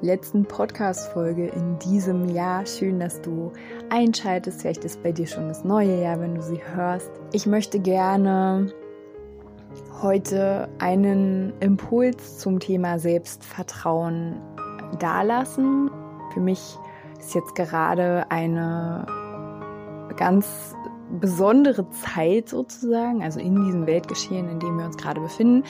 letzten Podcast-Folge in diesem Jahr. Schön, dass du einschaltest. Vielleicht ist bei dir schon das neue Jahr, wenn du sie hörst. Ich möchte gerne heute einen Impuls zum Thema Selbstvertrauen dalassen. Für mich ist jetzt gerade eine ganz besondere Zeit sozusagen, also in diesem Weltgeschehen, in dem wir uns gerade befinden,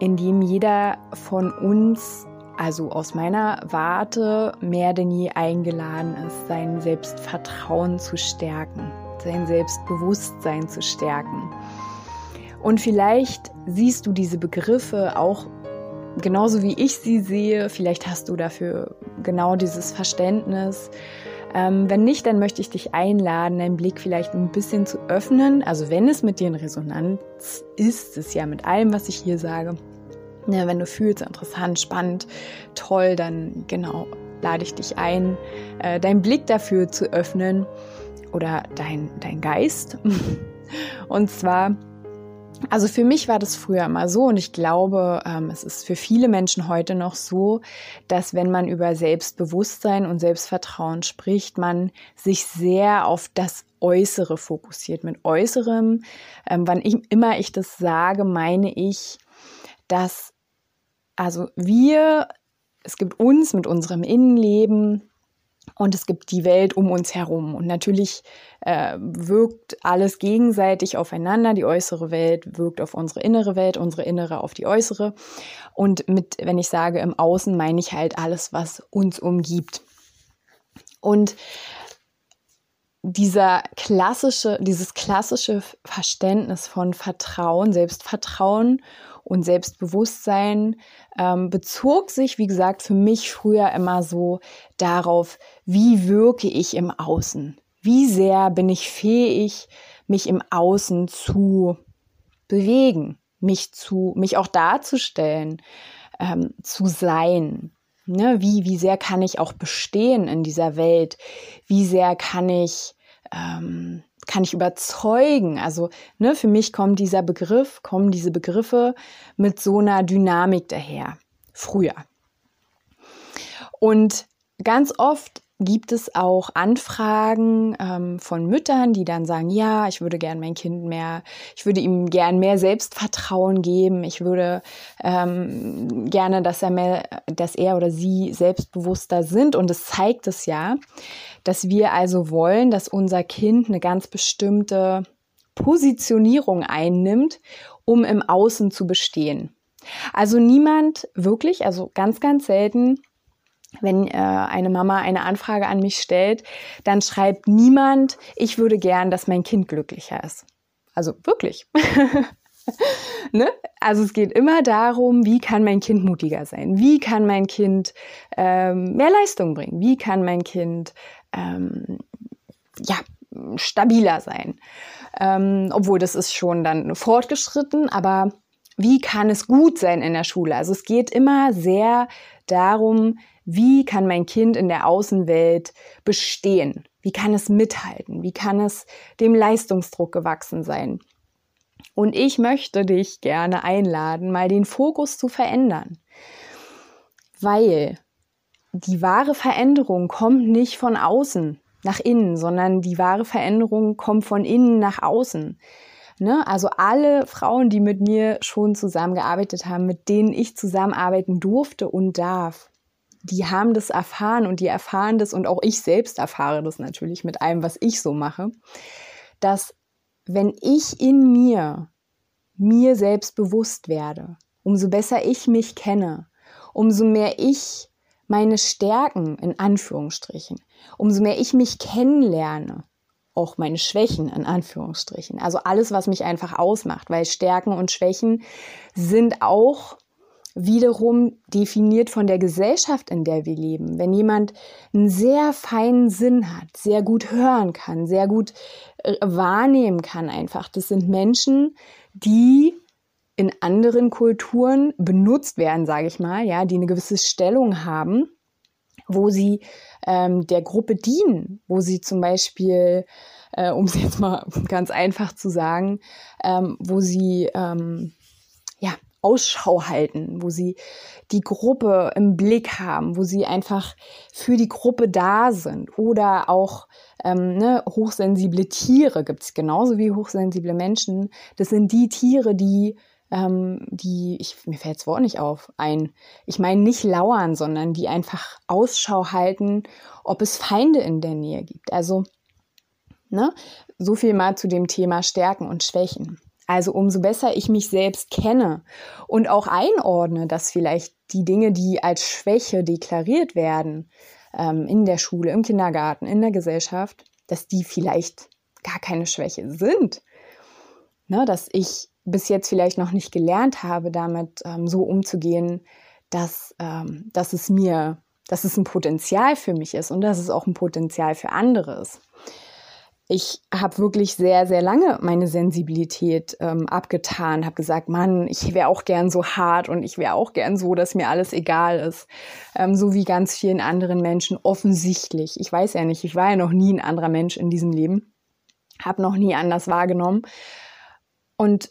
in dem jeder von uns also aus meiner Warte mehr denn je eingeladen ist, sein Selbstvertrauen zu stärken, sein Selbstbewusstsein zu stärken. Und vielleicht siehst du diese Begriffe auch genauso wie ich sie sehe. Vielleicht hast du dafür genau dieses Verständnis. Ähm, wenn nicht, dann möchte ich dich einladen, deinen Blick vielleicht ein bisschen zu öffnen. Also wenn es mit dir in Resonanz ist, ist ja mit allem, was ich hier sage, Ne, wenn du fühlst, interessant, spannend, toll, dann genau lade ich dich ein, äh, deinen Blick dafür zu öffnen oder dein, dein Geist. und zwar, also für mich war das früher immer so und ich glaube, ähm, es ist für viele Menschen heute noch so, dass wenn man über Selbstbewusstsein und Selbstvertrauen spricht, man sich sehr auf das Äußere fokussiert. Mit Äußerem, ähm, wann ich, immer ich das sage, meine ich, dass also wir, es gibt uns mit unserem Innenleben und es gibt die Welt um uns herum. Und natürlich äh, wirkt alles gegenseitig aufeinander. Die äußere Welt wirkt auf unsere innere Welt, unsere innere auf die äußere. Und mit, wenn ich sage im Außen, meine ich halt alles, was uns umgibt. Und dieser klassische, dieses klassische Verständnis von Vertrauen, Selbstvertrauen und Selbstbewusstsein ähm, bezog sich, wie gesagt, für mich früher immer so darauf, wie wirke ich im Außen? Wie sehr bin ich fähig, mich im Außen zu bewegen, mich zu, mich auch darzustellen, ähm, zu sein? Ne? Wie, wie sehr kann ich auch bestehen in dieser Welt? Wie sehr kann ich ähm, kann ich überzeugen. Also ne, für mich kommt dieser Begriff, kommen diese Begriffe mit so einer Dynamik daher. Früher. Und ganz oft gibt es auch Anfragen ähm, von Müttern, die dann sagen, ja, ich würde gern mein Kind mehr, ich würde ihm gern mehr Selbstvertrauen geben, ich würde ähm, gerne, dass er mehr, dass er oder sie selbstbewusster sind. Und es zeigt es ja, dass wir also wollen, dass unser Kind eine ganz bestimmte Positionierung einnimmt, um im Außen zu bestehen. Also niemand wirklich, also ganz, ganz selten wenn äh, eine Mama eine Anfrage an mich stellt, dann schreibt niemand, ich würde gern, dass mein Kind glücklicher ist. Also wirklich. ne? Also es geht immer darum, wie kann mein Kind mutiger sein? Wie kann mein Kind ähm, mehr Leistung bringen? Wie kann mein Kind ähm, ja, stabiler sein? Ähm, obwohl das ist schon dann fortgeschritten, aber wie kann es gut sein in der Schule? Also es geht immer sehr darum, wie kann mein Kind in der Außenwelt bestehen? Wie kann es mithalten? Wie kann es dem Leistungsdruck gewachsen sein? Und ich möchte dich gerne einladen, mal den Fokus zu verändern. Weil die wahre Veränderung kommt nicht von außen nach innen, sondern die wahre Veränderung kommt von innen nach außen. Ne? Also alle Frauen, die mit mir schon zusammengearbeitet haben, mit denen ich zusammenarbeiten durfte und darf, die haben das erfahren und die erfahren das und auch ich selbst erfahre das natürlich mit allem, was ich so mache, dass wenn ich in mir mir selbst bewusst werde, umso besser ich mich kenne, umso mehr ich meine Stärken in Anführungsstrichen, umso mehr ich mich kennenlerne, auch meine Schwächen in Anführungsstrichen, also alles, was mich einfach ausmacht, weil Stärken und Schwächen sind auch wiederum definiert von der Gesellschaft, in der wir leben. Wenn jemand einen sehr feinen Sinn hat, sehr gut hören kann, sehr gut äh, wahrnehmen kann einfach, das sind Menschen, die in anderen Kulturen benutzt werden, sage ich mal, ja, die eine gewisse Stellung haben, wo sie ähm, der Gruppe dienen, wo sie zum Beispiel, äh, um es jetzt mal ganz einfach zu sagen, ähm, wo sie ähm, ja Ausschau halten, wo sie die Gruppe im Blick haben, wo sie einfach für die Gruppe da sind oder auch ähm, ne, hochsensible Tiere gibt es genauso wie hochsensible Menschen. Das sind die Tiere, die ähm, die, ich, mir fällt das Wort nicht auf, ein, ich meine nicht lauern, sondern die einfach Ausschau halten, ob es Feinde in der Nähe gibt. Also, ne, so viel mal zu dem Thema Stärken und Schwächen. Also umso besser ich mich selbst kenne und auch einordne, dass vielleicht die Dinge, die als Schwäche deklariert werden, ähm, in der Schule, im Kindergarten, in der Gesellschaft, dass die vielleicht gar keine Schwäche sind. Ne, dass ich bis jetzt vielleicht noch nicht gelernt habe, damit ähm, so umzugehen, dass, ähm, dass es mir, dass es ein Potenzial für mich ist und dass es auch ein Potenzial für andere ist. Ich habe wirklich sehr, sehr lange meine Sensibilität ähm, abgetan, habe gesagt, Mann, ich wäre auch gern so hart und ich wäre auch gern so, dass mir alles egal ist. Ähm, so wie ganz vielen anderen Menschen offensichtlich. Ich weiß ja nicht, ich war ja noch nie ein anderer Mensch in diesem Leben, habe noch nie anders wahrgenommen. Und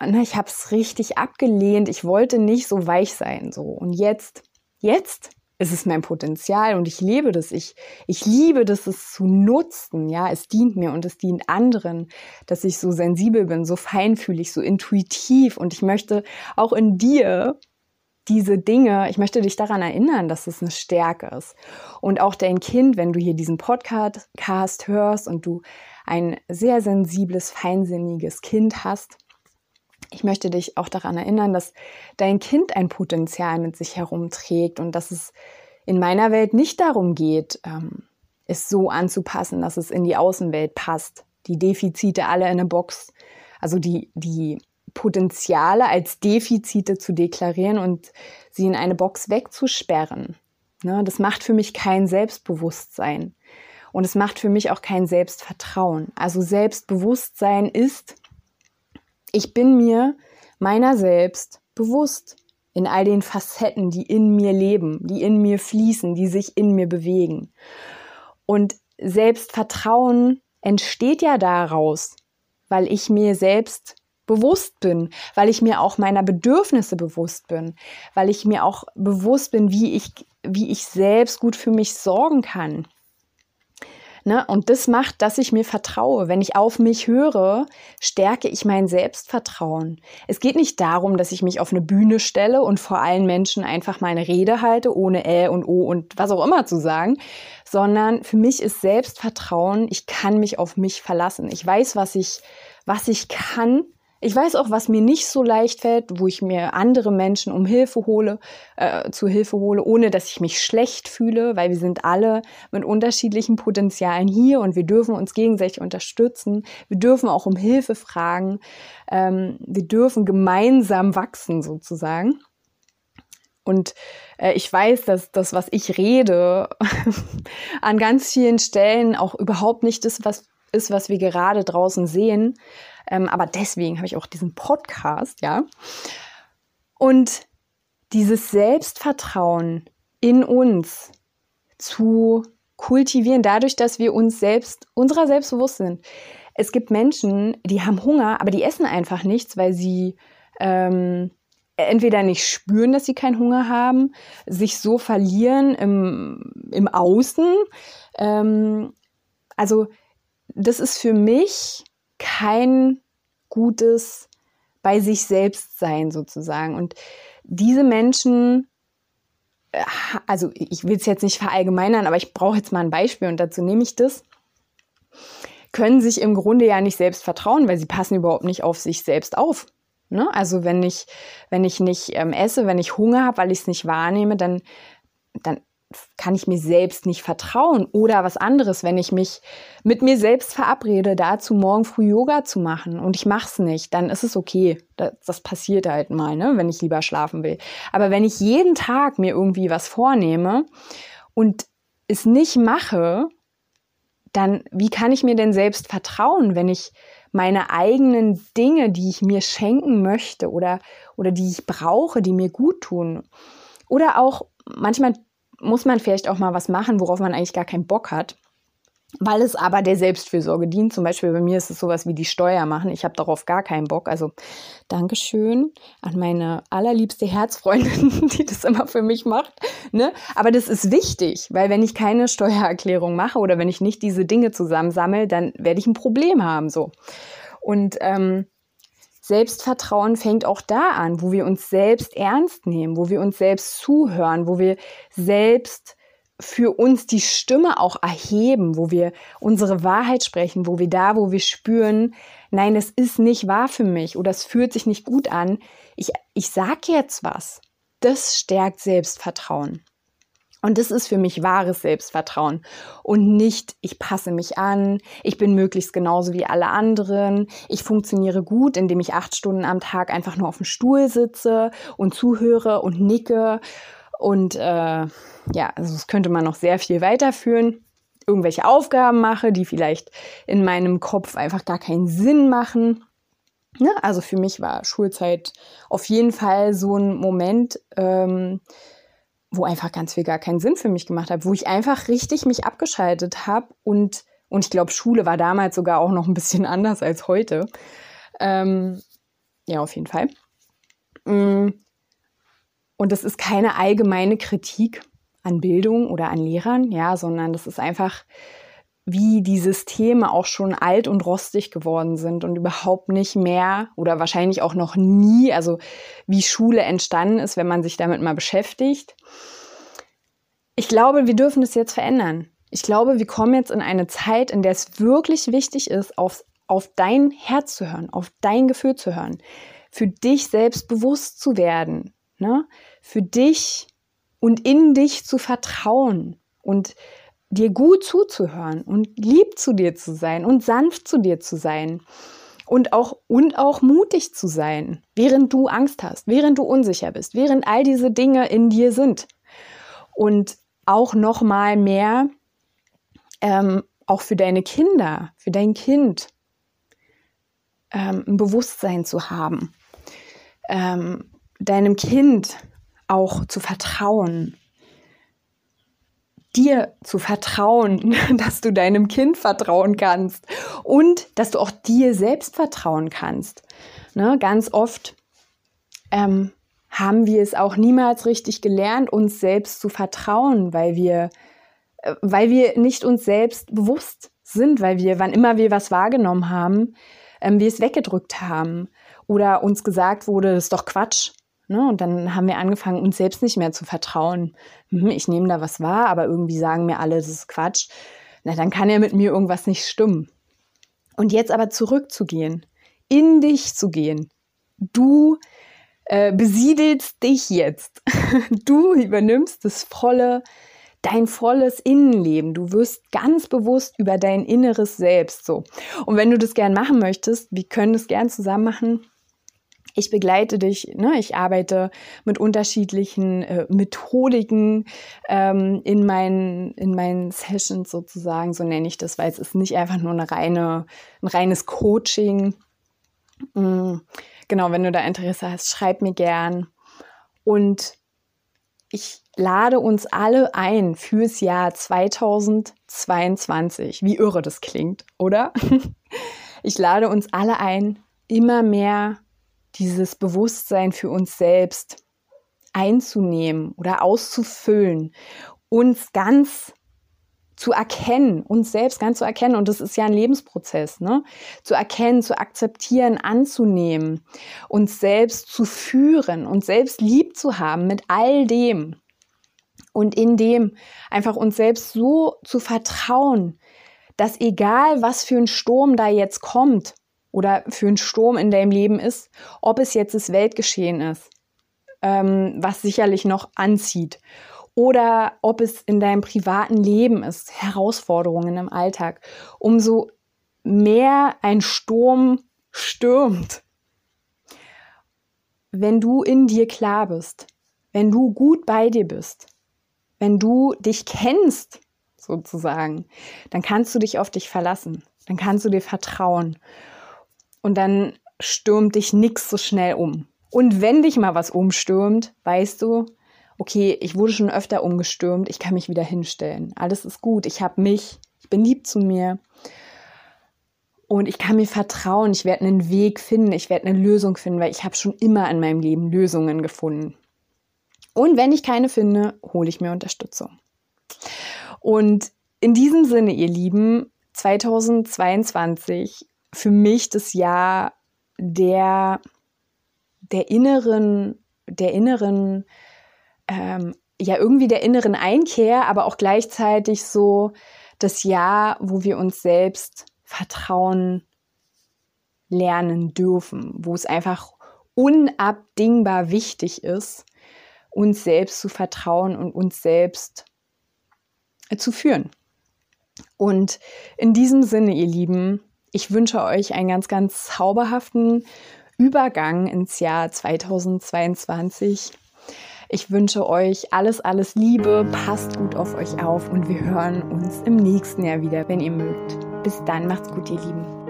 na, ich habe es richtig abgelehnt. Ich wollte nicht so weich sein. So. Und jetzt, jetzt ist es mein Potenzial und ich lebe das. Ich, ich liebe das, es zu nutzen. Ja, es dient mir und es dient anderen, dass ich so sensibel bin, so feinfühlig, so intuitiv. Und ich möchte auch in dir diese Dinge, ich möchte dich daran erinnern, dass es eine Stärke ist. Und auch dein Kind, wenn du hier diesen Podcast hörst und du ein sehr sensibles, feinsinniges Kind hast, ich möchte dich auch daran erinnern, dass dein Kind ein Potenzial mit sich herumträgt und dass es in meiner Welt nicht darum geht, ähm, es so anzupassen, dass es in die Außenwelt passt. Die Defizite alle in eine Box, also die, die Potenziale als Defizite zu deklarieren und sie in eine Box wegzusperren. Ne, das macht für mich kein Selbstbewusstsein. Und es macht für mich auch kein Selbstvertrauen. Also Selbstbewusstsein ist, ich bin mir meiner selbst bewusst in all den Facetten, die in mir leben, die in mir fließen, die sich in mir bewegen. Und Selbstvertrauen entsteht ja daraus, weil ich mir selbst bewusst bin, weil ich mir auch meiner Bedürfnisse bewusst bin, weil ich mir auch bewusst bin, wie ich, wie ich selbst gut für mich sorgen kann. Ne? Und das macht, dass ich mir vertraue. Wenn ich auf mich höre, stärke ich mein Selbstvertrauen. Es geht nicht darum, dass ich mich auf eine Bühne stelle und vor allen Menschen einfach meine Rede halte, ohne Ä und O und was auch immer zu sagen, sondern für mich ist Selbstvertrauen, ich kann mich auf mich verlassen. Ich weiß, was ich, was ich kann ich weiß auch, was mir nicht so leicht fällt, wo ich mir andere Menschen um Hilfe hole, äh, zu Hilfe hole, ohne dass ich mich schlecht fühle, weil wir sind alle mit unterschiedlichen Potenzialen hier und wir dürfen uns gegenseitig unterstützen. Wir dürfen auch um Hilfe fragen. Ähm, wir dürfen gemeinsam wachsen sozusagen. Und äh, ich weiß, dass das, was ich rede, an ganz vielen Stellen auch überhaupt nicht das was ist, was wir gerade draußen sehen. Ähm, aber deswegen habe ich auch diesen Podcast, ja. Und dieses Selbstvertrauen in uns zu kultivieren, dadurch, dass wir uns selbst, unserer selbst bewusst sind. Es gibt Menschen, die haben Hunger, aber die essen einfach nichts, weil sie ähm, entweder nicht spüren, dass sie keinen Hunger haben, sich so verlieren im, im Außen. Ähm, also das ist für mich kein gutes bei sich selbst sein sozusagen. Und diese Menschen, äh, also ich will es jetzt nicht verallgemeinern, aber ich brauche jetzt mal ein Beispiel und dazu nehme ich das, können sich im Grunde ja nicht selbst vertrauen, weil sie passen überhaupt nicht auf sich selbst auf. Ne? Also wenn ich, wenn ich nicht ähm, esse, wenn ich Hunger habe, weil ich es nicht wahrnehme, dann, dann kann ich mir selbst nicht vertrauen. Oder was anderes, wenn ich mich mit mir selbst verabrede, dazu morgen früh Yoga zu machen und ich mache es nicht, dann ist es okay. Das, das passiert halt mal, ne, wenn ich lieber schlafen will. Aber wenn ich jeden Tag mir irgendwie was vornehme und es nicht mache, dann wie kann ich mir denn selbst vertrauen, wenn ich meine eigenen Dinge, die ich mir schenken möchte oder, oder die ich brauche, die mir gut tun. Oder auch manchmal muss man vielleicht auch mal was machen, worauf man eigentlich gar keinen Bock hat. Weil es aber der Selbstfürsorge dient. Zum Beispiel bei mir ist es sowas wie die Steuer machen. Ich habe darauf gar keinen Bock. Also Dankeschön an meine allerliebste Herzfreundin, die das immer für mich macht. Ne? Aber das ist wichtig, weil wenn ich keine Steuererklärung mache oder wenn ich nicht diese Dinge zusammensammle, dann werde ich ein Problem haben. So. Und ähm, Selbstvertrauen fängt auch da an, wo wir uns selbst ernst nehmen, wo wir uns selbst zuhören, wo wir selbst für uns die Stimme auch erheben, wo wir unsere Wahrheit sprechen, wo wir da, wo wir spüren, nein, es ist nicht wahr für mich oder es fühlt sich nicht gut an. Ich, ich sag jetzt was. Das stärkt Selbstvertrauen. Und das ist für mich wahres Selbstvertrauen und nicht, ich passe mich an, ich bin möglichst genauso wie alle anderen, ich funktioniere gut, indem ich acht Stunden am Tag einfach nur auf dem Stuhl sitze und zuhöre und nicke. Und äh, ja, also das könnte man noch sehr viel weiterführen. Irgendwelche Aufgaben mache, die vielleicht in meinem Kopf einfach gar keinen Sinn machen. Ne? Also für mich war Schulzeit auf jeden Fall so ein Moment, ähm, wo einfach ganz viel gar keinen Sinn für mich gemacht hat, wo ich einfach richtig mich abgeschaltet habe und und ich glaube, Schule war damals sogar auch noch ein bisschen anders als heute. Ähm, ja, auf jeden Fall. Mm. Und das ist keine allgemeine Kritik an Bildung oder an Lehrern, ja, sondern das ist einfach wie die Systeme auch schon alt und rostig geworden sind und überhaupt nicht mehr oder wahrscheinlich auch noch nie, also wie Schule entstanden ist, wenn man sich damit mal beschäftigt. Ich glaube, wir dürfen es jetzt verändern. Ich glaube, wir kommen jetzt in eine Zeit, in der es wirklich wichtig ist, auf, auf dein Herz zu hören, auf dein Gefühl zu hören, für dich selbst bewusst zu werden, ne? für dich und in dich zu vertrauen und dir gut zuzuhören und lieb zu dir zu sein und sanft zu dir zu sein und auch und auch mutig zu sein, während du Angst hast, während du unsicher bist, während all diese Dinge in dir sind. Und auch noch mal mehr ähm, auch für deine Kinder, für dein Kind ähm, ein Bewusstsein zu haben, ähm, deinem Kind auch zu vertrauen, dir zu vertrauen, dass du deinem Kind vertrauen kannst und dass du auch dir selbst vertrauen kannst. Ne, ganz oft ähm, haben wir es auch niemals richtig gelernt, uns selbst zu vertrauen, weil wir, äh, weil wir nicht uns selbst bewusst sind, weil wir, wann immer wir was wahrgenommen haben, ähm, wir es weggedrückt haben oder uns gesagt wurde, das ist doch Quatsch, Ne? Und dann haben wir angefangen, uns selbst nicht mehr zu vertrauen. Hm, ich nehme da was wahr, aber irgendwie sagen mir alle, das ist Quatsch. Na, dann kann ja mit mir irgendwas nicht stimmen. Und jetzt aber zurückzugehen, in dich zu gehen. Du äh, besiedelst dich jetzt. du übernimmst das volle, dein volles Innenleben. Du wirst ganz bewusst über dein inneres Selbst so. Und wenn du das gern machen möchtest, wir können das gern zusammen machen ich begleite dich, ne? ich arbeite mit unterschiedlichen äh, Methodiken ähm, in, meinen, in meinen Sessions sozusagen, so nenne ich das, weil es ist nicht einfach nur eine reine, ein reines Coaching. Mhm. Genau, wenn du da Interesse hast, schreib mir gern. Und ich lade uns alle ein fürs Jahr 2022. Wie irre das klingt, oder? Ich lade uns alle ein, immer mehr dieses Bewusstsein für uns selbst einzunehmen oder auszufüllen, uns ganz zu erkennen, uns selbst ganz zu erkennen. Und das ist ja ein Lebensprozess, ne? Zu erkennen, zu akzeptieren, anzunehmen, uns selbst zu führen, uns selbst lieb zu haben mit all dem. Und in dem einfach uns selbst so zu vertrauen, dass egal was für ein Sturm da jetzt kommt, oder für einen Sturm in deinem Leben ist, ob es jetzt das Weltgeschehen ist, ähm, was sicherlich noch anzieht, oder ob es in deinem privaten Leben ist, Herausforderungen im Alltag, umso mehr ein Sturm stürmt, wenn du in dir klar bist, wenn du gut bei dir bist, wenn du dich kennst, sozusagen, dann kannst du dich auf dich verlassen, dann kannst du dir vertrauen und dann stürmt dich nichts so schnell um. Und wenn dich mal was umstürmt, weißt du, okay, ich wurde schon öfter umgestürmt, ich kann mich wieder hinstellen. Alles ist gut, ich habe mich, ich bin lieb zu mir. Und ich kann mir vertrauen, ich werde einen Weg finden, ich werde eine Lösung finden, weil ich habe schon immer in meinem Leben Lösungen gefunden. Und wenn ich keine finde, hole ich mir Unterstützung. Und in diesem Sinne, ihr Lieben, 2022 für mich das Jahr der, der inneren, der inneren, ähm, ja, irgendwie der inneren Einkehr, aber auch gleichzeitig so das Jahr, wo wir uns selbst vertrauen lernen dürfen, wo es einfach unabdingbar wichtig ist, uns selbst zu vertrauen und uns selbst äh, zu führen. Und in diesem Sinne, ihr Lieben, ich wünsche euch einen ganz, ganz zauberhaften Übergang ins Jahr 2022. Ich wünsche euch alles, alles Liebe, passt gut auf euch auf und wir hören uns im nächsten Jahr wieder, wenn ihr mögt. Bis dann, macht's gut, ihr Lieben.